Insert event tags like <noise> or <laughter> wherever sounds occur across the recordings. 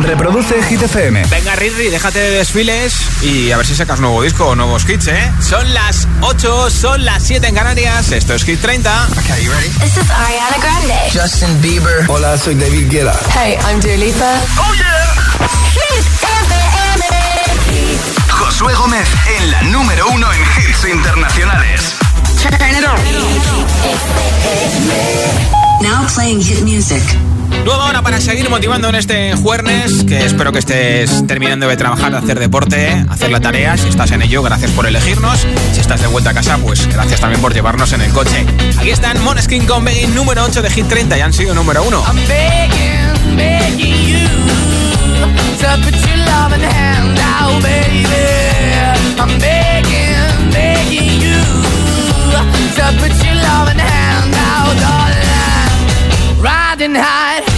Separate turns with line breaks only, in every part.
Reproduce Hit FM.
Venga, Ridley, déjate de desfiles y a ver si sacas nuevo disco o nuevos hits, ¿eh? Son las 8, son las 7 en Canarias. Esto es Hit 30.
Okay, you ready?
This is Ariana Grande.
Justin Bieber.
Hola, soy David Guetta.
Hey, I'm Dua Lipa.
Oh yeah.
Hit FM.
Josué Gómez en la número uno en hits internacionales.
Turn it on.
Now playing hit music.
Nueva hora para seguir motivando en este jueves, que espero que estés terminando de trabajar, de hacer deporte, hacer la tarea. Si estás en ello, gracias por elegirnos. Si estás de vuelta a casa, pues gracias también por llevarnos en el coche. Aquí están Moneskin con Begging, número 8 de Hit 30 y han sido número 1.
I'm begging, begging you to put your loving hand out, baby. I'm begging, begging you to put your loving hand out, darling. Riding high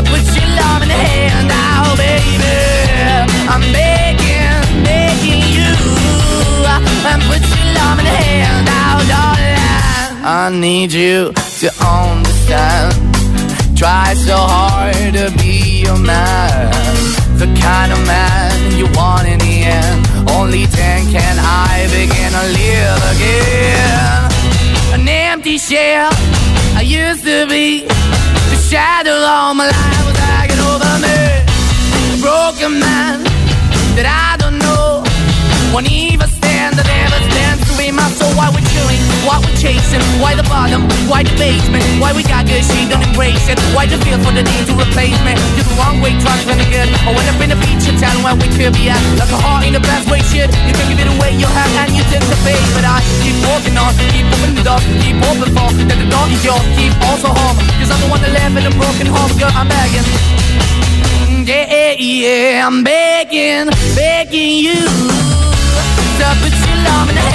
Uh, put your love in the baby. I'm you. Uh, put your love in the hand out, darling. I need you to understand. Try so hard to be your man. The kind of man you want in the end. Only then can I begin to live again. An empty shell I used to be. Shadow all my life was hanging over me. A broken man that I don't know. Won't even stand, that ever stands to be my soul. Why we're chilling, why we're chasing, why the bottom, why the basement, why we got good, she don't embrace it. Why the feel for the need to replace me? You're the wrong way, trying to good. I went up in a feature town where we could be at. Like a heart in the best way, shit. You can give it away, you have, and you take the bait. But I keep walking on, keep moving the door, keep open for that the door is yours, keep also home. Cause I'm the one that live in a broken home, girl, I'm begging. Yeah, yeah, you the baby. I'm begging, begging you to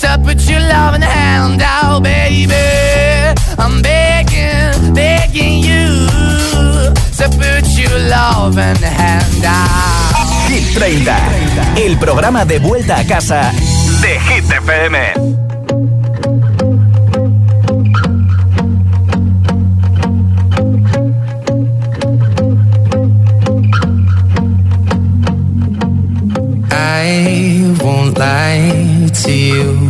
To put your loving hand out, baby. I'm begging, begging you. To put your loving hand out.
Hit 30, el programa de vuelta a casa de Hit FM.
I won't lie to you.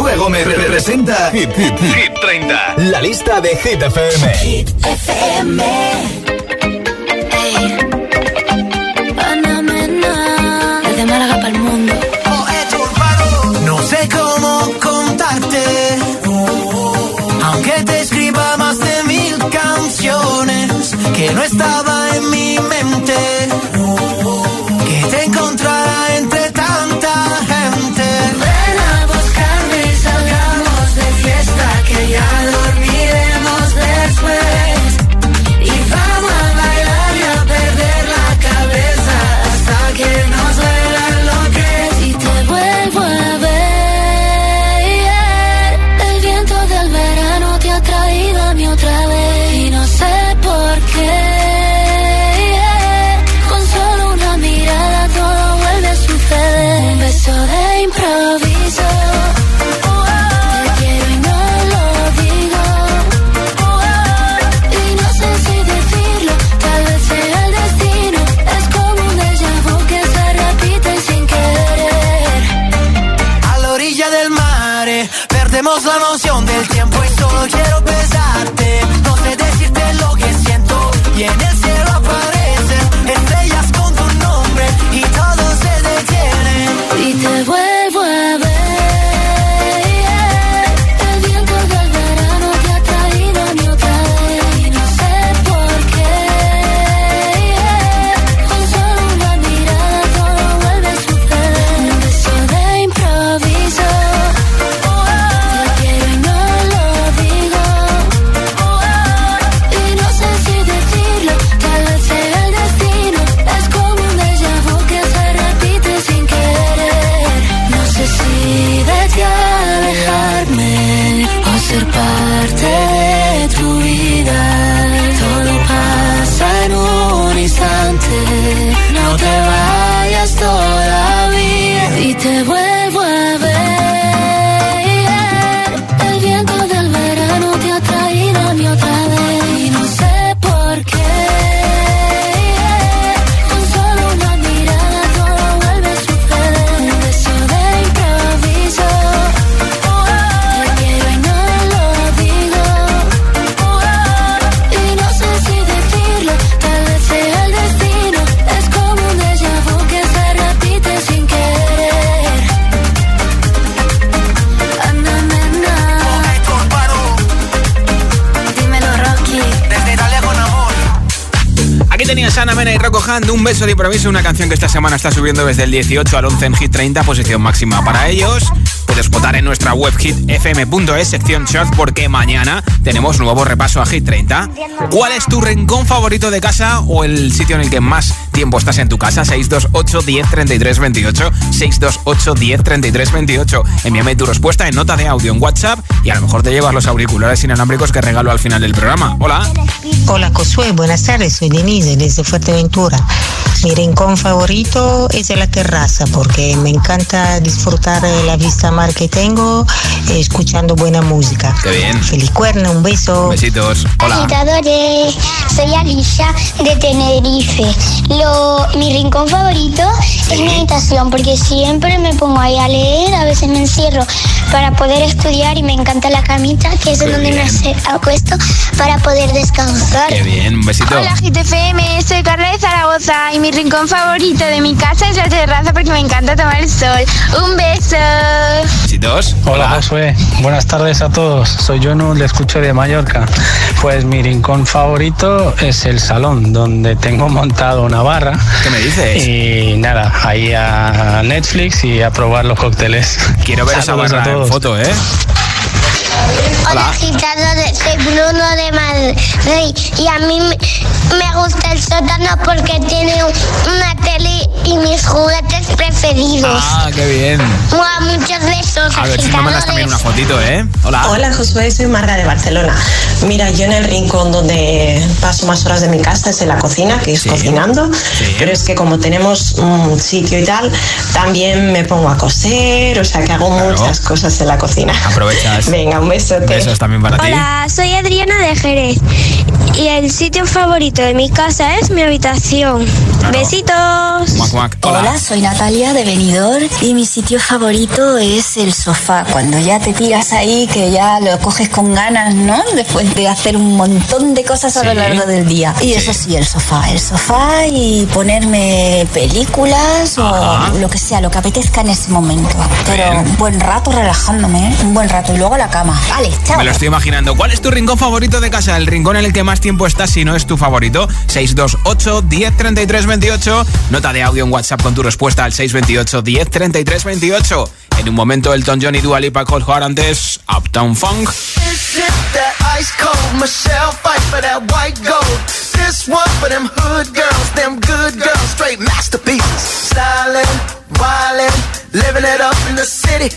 Josué Gómez representa Hit, Hit, Hit 30, la lista de Hit FM.
Hit FM. Rocco Hand, un beso de improviso, una canción que esta semana está subiendo desde el 18 al 11 en Hit 30, posición máxima para ellos. Puedes votar en nuestra web hitfm.es, sección short, porque mañana tenemos nuevo repaso a Hit 30. ¿Cuál es tu rincón favorito de casa o el sitio en el que más tiempo estás en tu casa? 628 10 33 28. 628 10 33 28. Envíame tu respuesta en nota de audio en WhatsApp y a lo mejor te llevas los auriculares inalámbricos que regalo al final del programa. Hola.
Hola Josué, buenas tardes, soy Denise desde Fuerteventura. Mi rincón favorito es la terraza porque me encanta disfrutar de la vista mar que tengo escuchando buena música.
Qué bien.
Feliz cuerno, un beso.
Besitos. Hola.
Agitadores, soy Alicia de Tenerife. Lo, mi rincón favorito es mi habitación porque siempre me pongo ahí a leer, a veces me encierro para poder estudiar y me encanta la camita que es en
Qué
donde me
bien.
hace- acuesto para poder descansar.
Qué bien, un besito.
Hola GTFM, soy Carla de Zaragoza y mi rincón favorito de mi casa es la terraza porque me encanta tomar el sol. Un beso.
Besitos.
Hola Josué, buenas tardes a todos. Soy Jonu, le escucho de Mallorca. Pues mi rincón favorito es el salón, donde tengo montado una barra.
¿Qué me dices?
Y nada, ahí a Netflix y a probar los cócteles.
Quiero ver esa
Saludos
barra en foto, ¿eh?
Hola agitadores, soy Bruno de Madrid y a mí me, gusta el sótano porque tiene un- una tele y mis juguetes preferidos.
Ah, qué bien.
Mua, muchos besos,
A ver si me mandas también una fotito, ¿eh? Hola.
Hola Josué, soy Marga de Barcelona. Mira, yo en el rincón donde paso más horas de mi casa es en la cocina, que es
Sí.
cocinando,
Sí.
pero es que como tenemos un sitio y tal, también me pongo a coser, o sea que hago
Claro.
muchas cosas en la cocina.
Aprovechas.
Venga, un besote.
Besos también para ti.
Hola, soy Adriana de Jerez y el sitio favorito de mi casa es mi habitación.
Claro.
Besitos.
Muac, muac.
Hola, soy Natalia de Benidorm y mi sitio favorito es el sofá. Cuando ya te tiras ahí, que ya lo coges con ganas, ¿no? Después de hacer un montón de cosas a lo largo del día. Y
Sí.
eso sí, el sofá. El sofá y ponerme películas
Ajá.
o lo que sea, lo que apetezca en ese momento. Pero
Bien.
un buen rato relajándome, ¿eh? Un buen rato. Y luego la cama. Vale, chao.
Me lo estoy imaginando. ¿Cuál es tu rincón favorito de casa? El rincón en el que más tiempo estás si no es tu favorito. 628 10 33 28. Nota de audio en WhatsApp con tu respuesta al 628 10 33 28. En un momento Elton John y Dua Lipa Cold Heart antes Uptown Funk.
This is that ice cold Michelle fight for that white gold. This one for them hood girls, them good girls, straight masterpieces. Stylin', wildin', living it up in the city.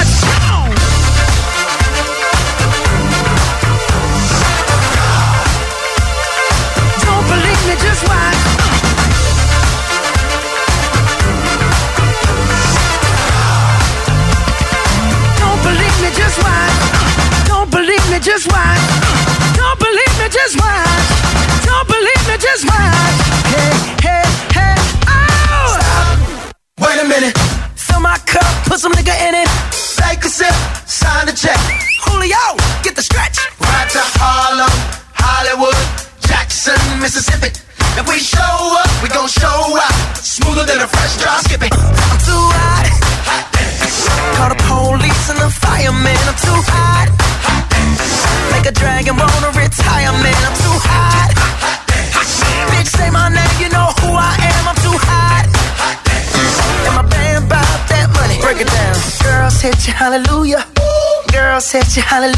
Hallelujah.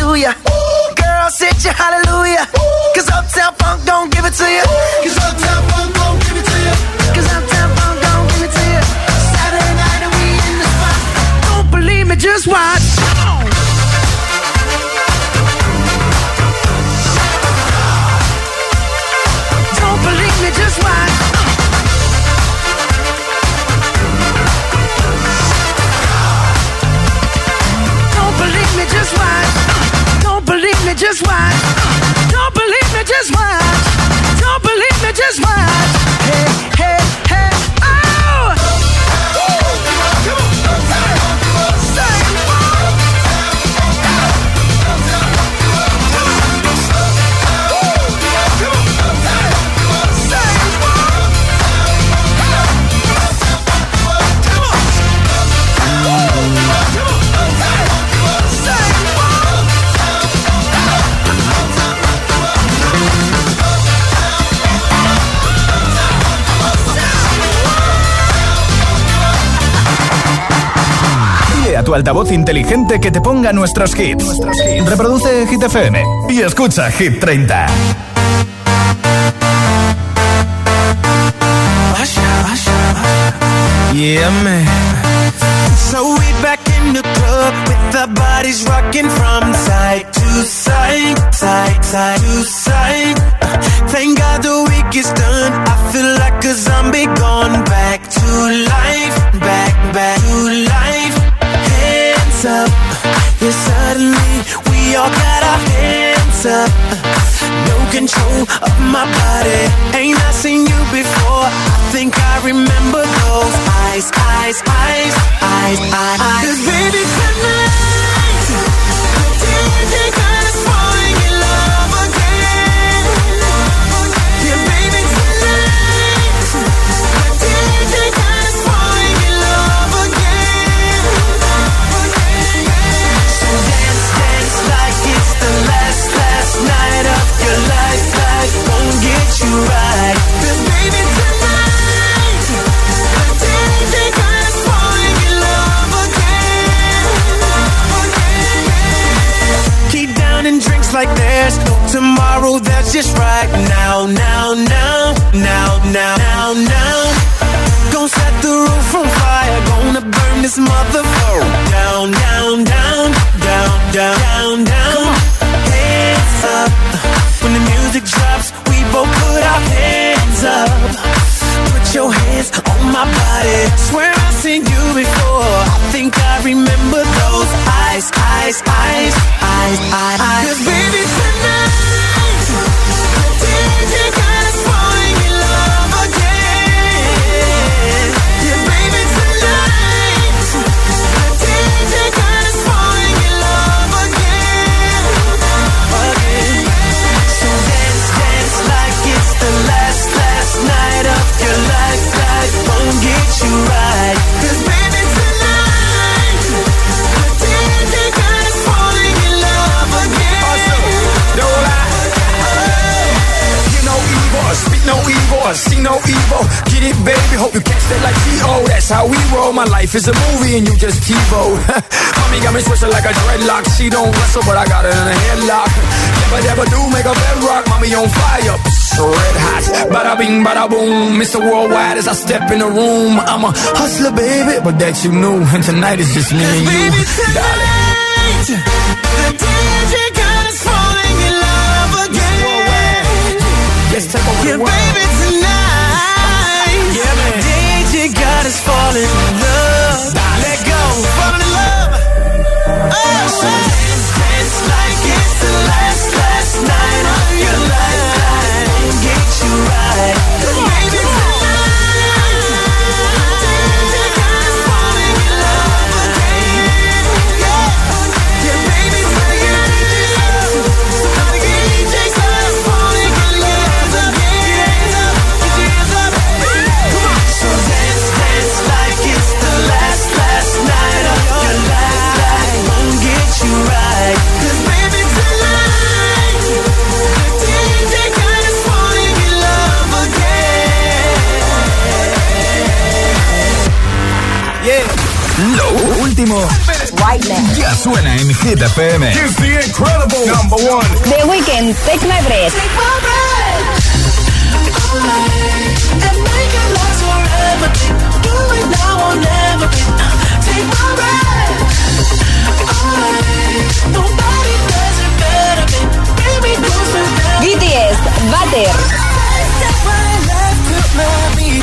Altavoz inteligente que te ponga nuestros hits. Reproduce Hit FM y escucha Hit 30.
Yeah, man. So we back in the club with our bodies rocking from side to side, side, side to side. Thank God the week is done. I feel like a zombie gone back to life, back, back to life. All got our hands up. No control of my body. Ain't I seen you before? I think I remember those eyes, eyes, eyes, eyes, eyes. Cause baby tonight, the DJ got us like tomorrow. That's just right now, now, now, now, now, now. Gonna set the roof on fire. Gonna burn this motherfucker down, down, down, down, down, down, down. Hands up when the music drops. My body. Swear I've seen you before. I think I remember those eyes, eyes, eyes, eyes, eyes. Cause baby tonight,
no evil, I see no evil. Get it, baby. Hope you catch that like T.O. That's how we roll. My life is a movie and you just TiVo. <laughs> Mommy got me twisted like a dreadlock. She don't wrestle, but I got her in a headlock. Never, never do make a bedrock. Mommy on fire. Psst, Red hot, bada bing, bada boom. Mr. Worldwide as I step in the room. I'm a hustler, baby, but that you knew. And tonight is just me and you,
Baby
darling.
the DJ Yeah, baby tonight,
Yeah, man.
DJ got us falling in love.
Suena en Hit FM.
Here's the incredible number one.
The Weekend, Take My Breath.
And make it last forever. Do it now or never. Take my breath. Nobody does it better. Baby, goes forever.
BTS, Butter.
Step right left to my beat.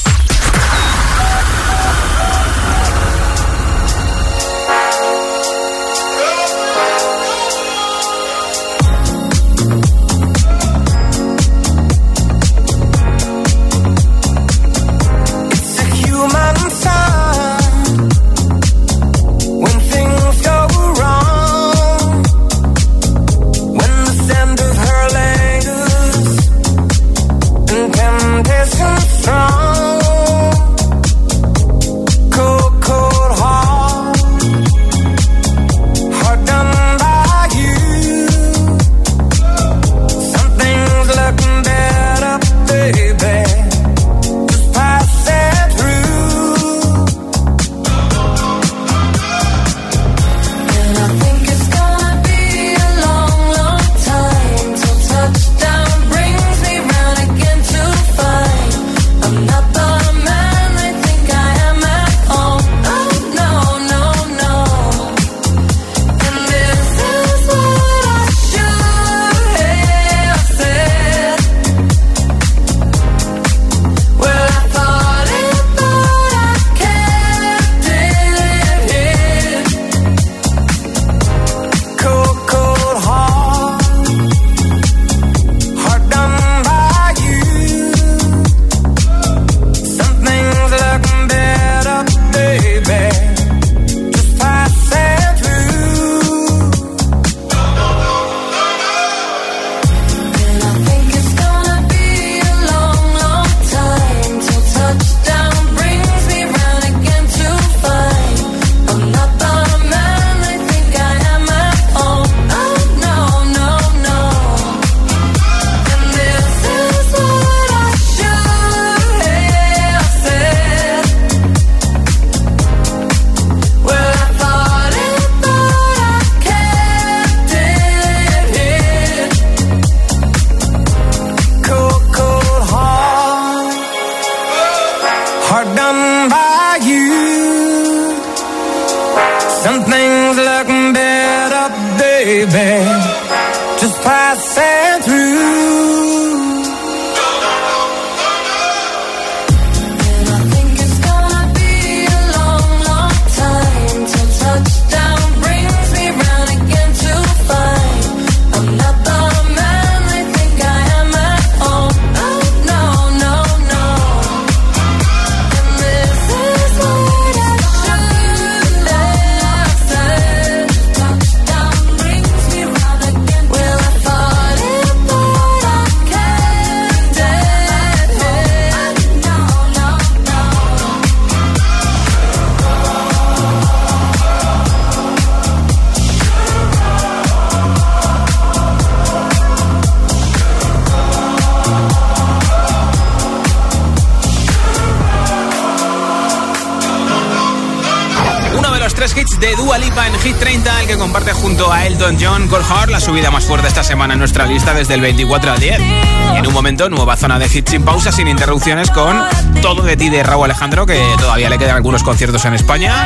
El que comparte junto a Elton John Cole la subida más fuerte esta semana en nuestra lista desde el 24 al 10. Y en un momento, nueva zona de hits sin pausa, sin interrupciones, con Todo de ti de Raúl Alejandro, que todavía le quedan algunos conciertos en España.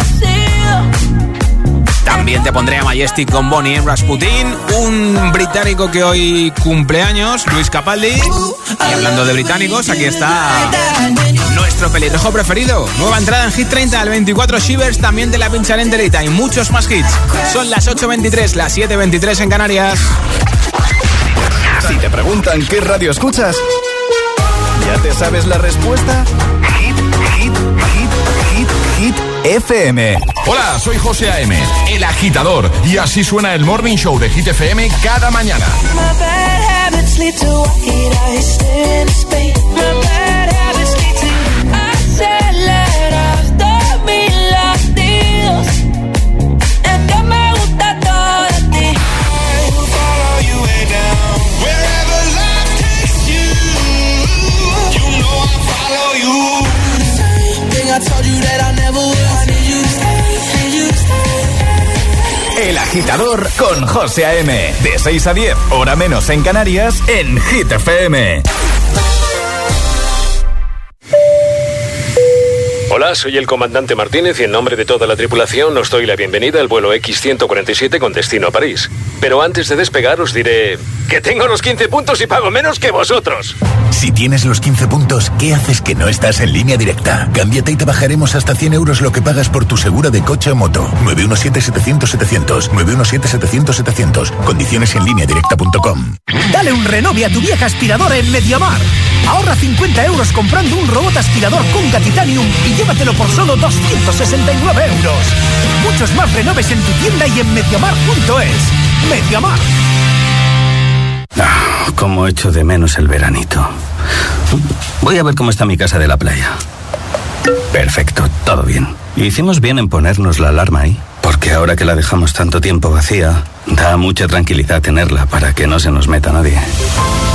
También te pondré a Majestic con Bonnie en Rasputin, un británico que hoy cumpleaños, Luis Capaldi. Y hablando de británicos, aquí está nuestro pelirrojo preferido. Nueva entrada en Hit 30 al 24 Shivers, también te la pincharé enterita y muchos más hits. Son las 8.23, las 7.23 en Canarias.
Si te preguntan qué radio escuchas, ¿ya te sabes la respuesta? Hit, hit, hit, hit, hit, FM.
Hola, soy José A.M., el agitador, y así suena el Morning Show de Hit FM cada mañana.
El agitador con José A.M. De 6 a 10, hora menos en Canarias, en Hit FM.
Hola, soy el comandante Martínez y en nombre de toda la tripulación os doy la bienvenida al vuelo X-147 con destino a París. Pero antes de despegar os diré que tengo los 15 puntos y pago menos que vosotros.
Si tienes los 15 puntos, ¿qué haces que no estás en línea directa? Cámbiate y te bajaremos hasta 100 euros lo que pagas por tu segura de coche o moto. 917-700-700. 917-700-700. Condiciones en línea directa.com.
Dale un renove a tu vieja aspiradora en Mediamar. Ahorra 50 euros comprando un robot aspirador Conga Titanium y llévatelo por solo 269 euros. Muchos más renoves en tu tienda y en mediamar.es. Mediamar.
Ah, como echo de menos el veranito. Voy a ver cómo está mi casa de la playa. Perfecto, todo bien. Hicimos bien en ponernos la alarma ahí, porque ahora que la dejamos tanto tiempo vacía, da mucha tranquilidad tenerla para que no se nos meta nadie.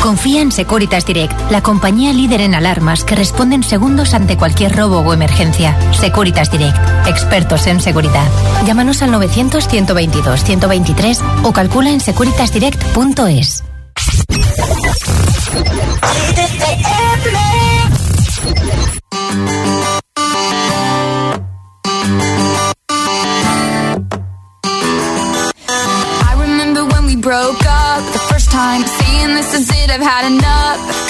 Confía en Securitas Direct, la compañía líder en alarmas que responde en segundos ante cualquier robo o emergencia. Securitas Direct, expertos en seguridad. Llámanos al 900-122-123 o calcula en securitasdirect.es.
I remember when we broke up the first time, saying this is it, I've had enough.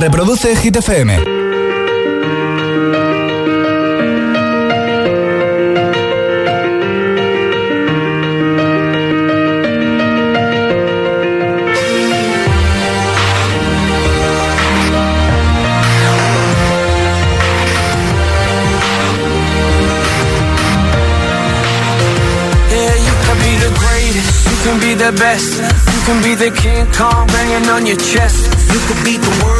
Reproduce Hit FM.
You can be the best. You can be the King Kong banging on your chest.
You could beat the world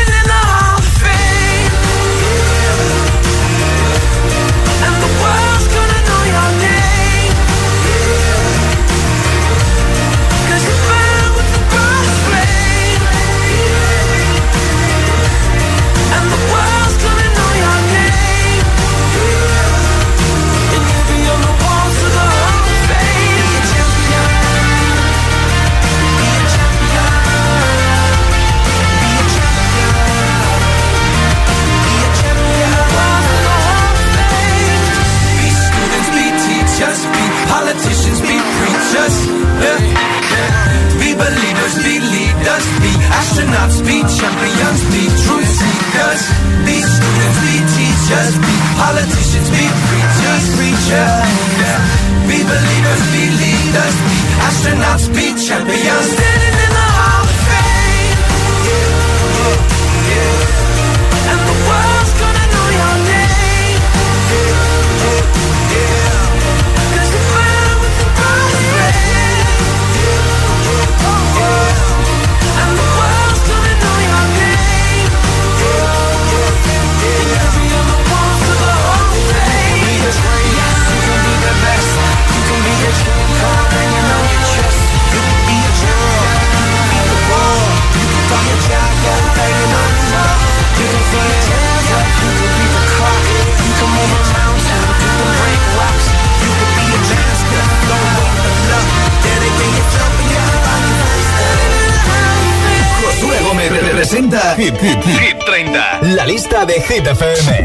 FM.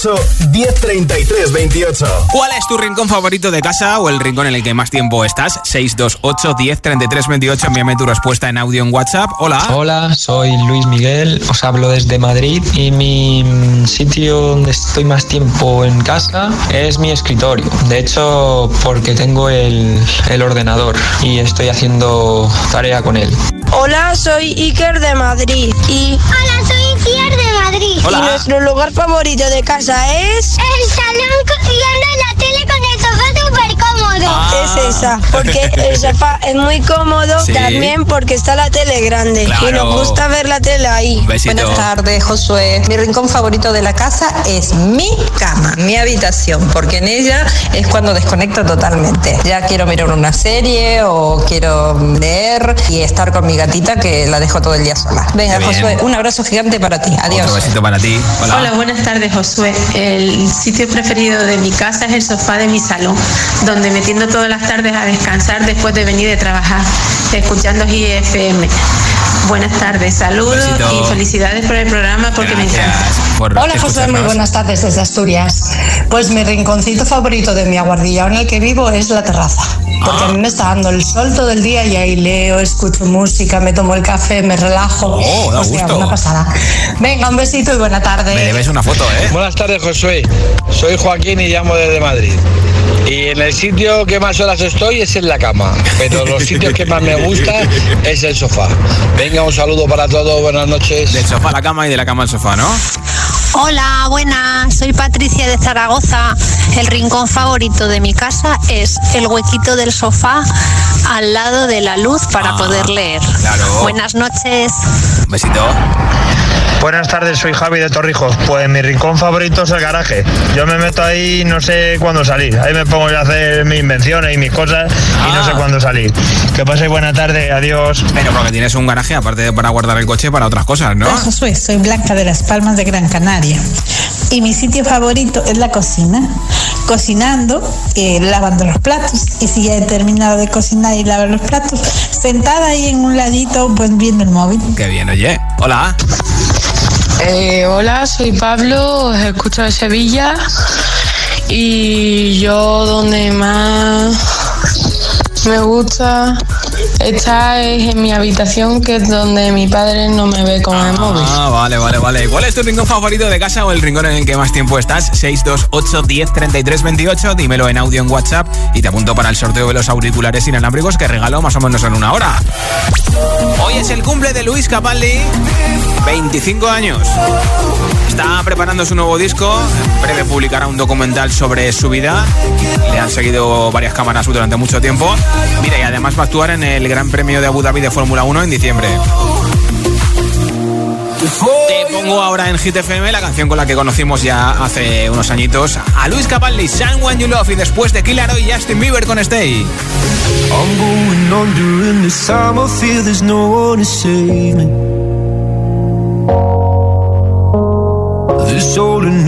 628 1033 28.
¿Cuál es tu rincón favorito de casa o el rincón en el que más tiempo estás? 628 1033 28. Envíame tu respuesta en audio en WhatsApp. Hola.
Hola, soy Luis Miguel. Os hablo desde Madrid y mi mm, sitio donde estoy más tiempo en casa es mi escritorio. De hecho, porque tengo el, el ordenador y estoy haciendo tarea con él.
Hola, soy Iker de Madrid y...
Hola, soy Iker
Y nuestro lugar favorito de casa es...
El salón viendo la tele con el cómodo.
Ah. Es esa, porque <laughs> el sofá es muy cómodo,
Sí.
también porque está la tele grande y nos gusta ver la tele ahí.
Besito.
Buenas tardes, Josué. Mi rincón favorito de la casa es mi cama, mi habitación, porque en ella es cuando desconecto totalmente. Ya quiero mirar una serie o quiero leer y estar con mi gatita que la dejo todo el día sola. Venga,
bien.
Josué, un abrazo gigante para ti. Adiós.
Otro besito para ti. Hola.
Hola, buenas tardes, Josué. El sitio preferido de mi casa es el sofá de mi salón, donde me tiendo todas las tardes a descansar después de venir de trabajar, escuchando GFM. Buenas tardes, saludos y felicidades por el programa porque me encanta.
por
Hola José, muy buenas tardes desde Asturias. Pues mi rinconcito favorito de mi aguardilla en el que vivo es la terraza. Porque a mí me está dando el sol todo el día y ahí leo, escucho música, me tomo el café, me relajo.
Oh, da
o sea,
gusto.
una pasada. Venga, un besito y buena tarde.
Me debes una foto, ¿eh?
Buenas tardes, Josué. Soy Joaquín y llamo desde Madrid. Y en el sitio que más horas estoy es en la cama, pero los sitios que más me gusta es el sofá. Venga, un saludo para todos, buenas noches.
Del sofá a la cama y de la cama al sofá, ¿no?
Hola, buenas, soy Patricia de Zaragoza. El rincón favorito de mi casa es el huequito del sofá al lado de la luz para
Ah,
poder leer.
claro.
Buenas noches.
Un besito.
Buenas tardes, soy Javi de Torrijos. Pues mi rincón favorito es el garaje. Yo me meto ahí y no sé cuándo salir. Ahí me pongo yo a hacer mis invenciones y mis cosas y no sé cuándo salir. Que paséis buena tarde, adiós.
Pero porque tienes un garaje, aparte de para guardar el coche, para otras cosas, ¿no?
Hola Josué, soy Blanca de las Palmas de Gran Canaria y mi sitio favorito es la cocina. Cocinando, eh, lavando los platos y si ya he terminado de cocinar y lavar los platos, sentada ahí en un ladito pues viendo el móvil.
Qué bien, oye. Hola.
Eh, hola, soy Pablo, os escucho de Sevilla y yo donde más me gusta estar es en mi habitación que es donde mi padre no me ve con el móvil.
Ah, vale, vale, vale. ¿Cuál es tu rincón favorito de casa o el rincón en el que más tiempo estás? 628 10 33 28. Dímelo en audio en WhatsApp y te apunto para el sorteo de los auriculares inalámbricos que regalo más o menos en una hora. Hoy es el cumple de Luis Capaldi, 25 años. Está preparando su nuevo disco, en breve publicará un documental sobre su vida. Le han seguido varias cámaras durante mucho tiempo. Mira, y además va a actuar en el Gran Premio de Abu Dhabi de Fórmula 1 en diciembre. Te pongo ahora en Hit FM la canción con la que conocimos ya hace unos añitos a Luis Capaldi, Someone You Love y después de Killaro y Justin Bieber con Stay.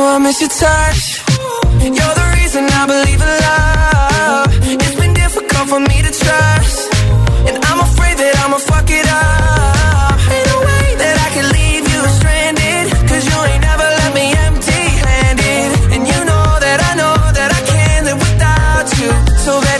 you, I
miss your touch. You're the reason I believe in love. It's been difficult for me to trust. And I'm afraid that I'ma fuck it up. Ain't no way that I can leave you stranded. Cause you ain't never left me empty handed. And you know that I know that I can't live without you. So baby,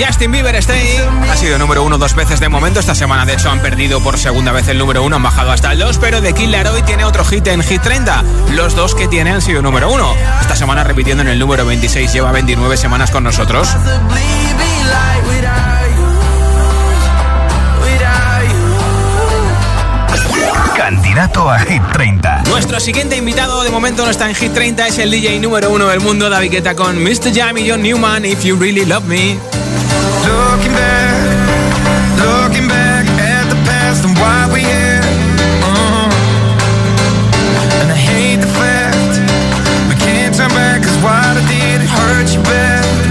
Justin Bieber Stay ha sido número uno dos veces de momento. Esta semana, de hecho, han perdido por segunda vez el número uno, han bajado hasta el 2. Pero The Killer Hoy tiene otro hit en Hit 30. Los dos que tiene han sido número uno. Esta semana repitiendo en el número 26, lleva 29 semanas con nosotros.
Candidato a Hit 30.
Nuestro siguiente invitado de momento no está en Hit 30, es el DJ número uno del mundo, David Guetta con Mr. Jam y John Newman, If You Really Love Me.
Looking back, looking back at the past and why we here. Uh-huh. And I hate the fact we can't turn back 'cause what I did it hurt you bad.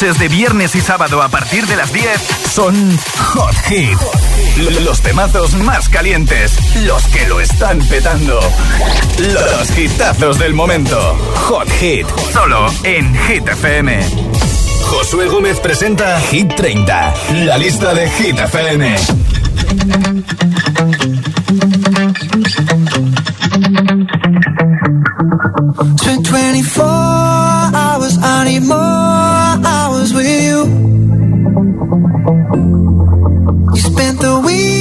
Noches de viernes y sábado a partir de las 10 son Hot Hit. Los temazos más calientes, los que lo están petando. Los hitazos del momento. Hot Hit, solo en Hit FM. Josué Gómez presenta Hit 30, la lista de Hit FM.
Spent 24 You spent the weekend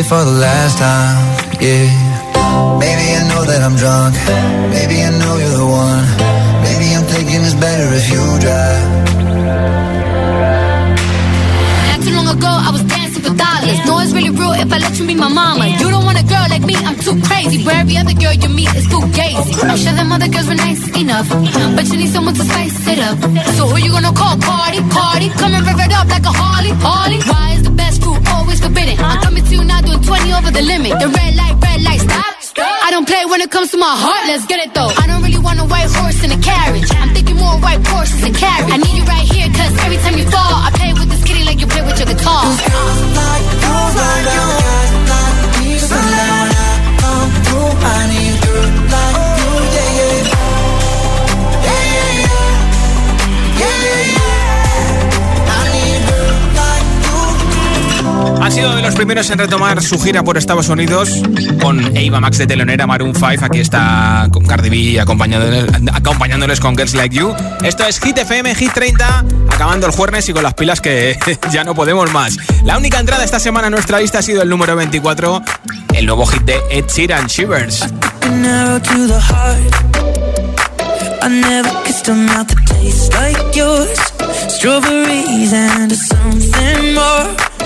shit for the last time. Yeah. Maybe I know that I'm drunk. Maybe I know you're the one. Maybe I'm thinking it's better if you drive.
Not too long ago, I was dancing for dollars. No, it's really real if I let you be my mama. You don't want a girl like me, I'm too crazy. Where every other girl you meet is too gazy. I'm sure them other girls were nice enough, but you need someone to spice it up. So who you gonna call? Cardi, come and rev it up like a Harley, Harley. Food always forbidden? I'm coming to you now doing 20 over the limit. The red light, red light, stop. I don't play when it comes to my heart, let's get it though. I don't really want a white horse in a carriage. I'm thinking more white horses and carriage. I need you right here, cause every time you fall, I play with this kitty like you play with your guitar.
Like you, like you, guys like
Han sido de los primeros en retomar su gira por Estados Unidos con Ava Max de telonera Maroon 5. Aquí está con Cardi B acompañándoles, acompañándoles con Girls Like You. Esto es Hit FM, Hit 30, acabando el jueves y con las pilas que <laughs> ya no podemos más. La única entrada esta semana en nuestra lista ha sido el número 24, el nuevo hit de Ed Sheeran, Shivers.
Strawberries and something more.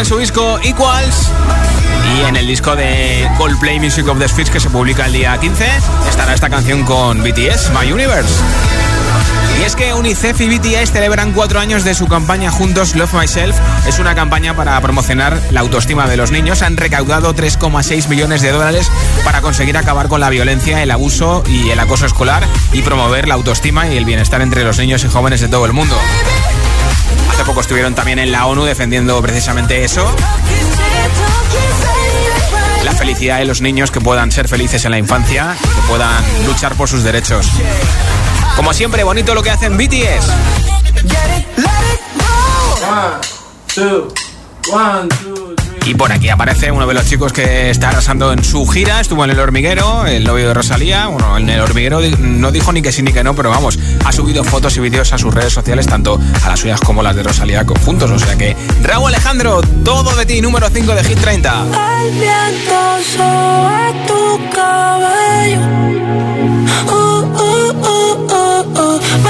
en su disco Equals y en el disco de Coldplay Music of the Spheres que se publica el día 15 estará esta canción con BTS, My Universe. Y es que UNICEF y BTS celebran cuatro años de su campaña Juntos Love Myself. Es una campaña para promocionar la autoestima de los niños. Han recaudado 3,6 millones de dólares para conseguir acabar con la violencia, el abuso y el acoso escolar y promover la autoestima y el bienestar entre los niños y jóvenes de todo el mundo. Estuvieron también en la ONU defendiendo precisamente eso. La felicidad de los niños que puedan ser felices en la infancia, que puedan luchar por sus derechos. Como siempre, bonito lo que hacen BTS. Y por aquí aparece uno de los chicos que está arrasando en su gira. Estuvo en el hormiguero, el novio de Rosalía. Bueno, en el hormiguero no dijo ni que sí ni que no, pero vamos, ha subido fotos y vídeos a sus redes sociales, tanto a las suyas como las de Rosalía juntos. O sea que, Raúl Alejandro, todo de ti, número 5 de Hit 30.
El viento sobre tu cabello. Uh, uh, uh,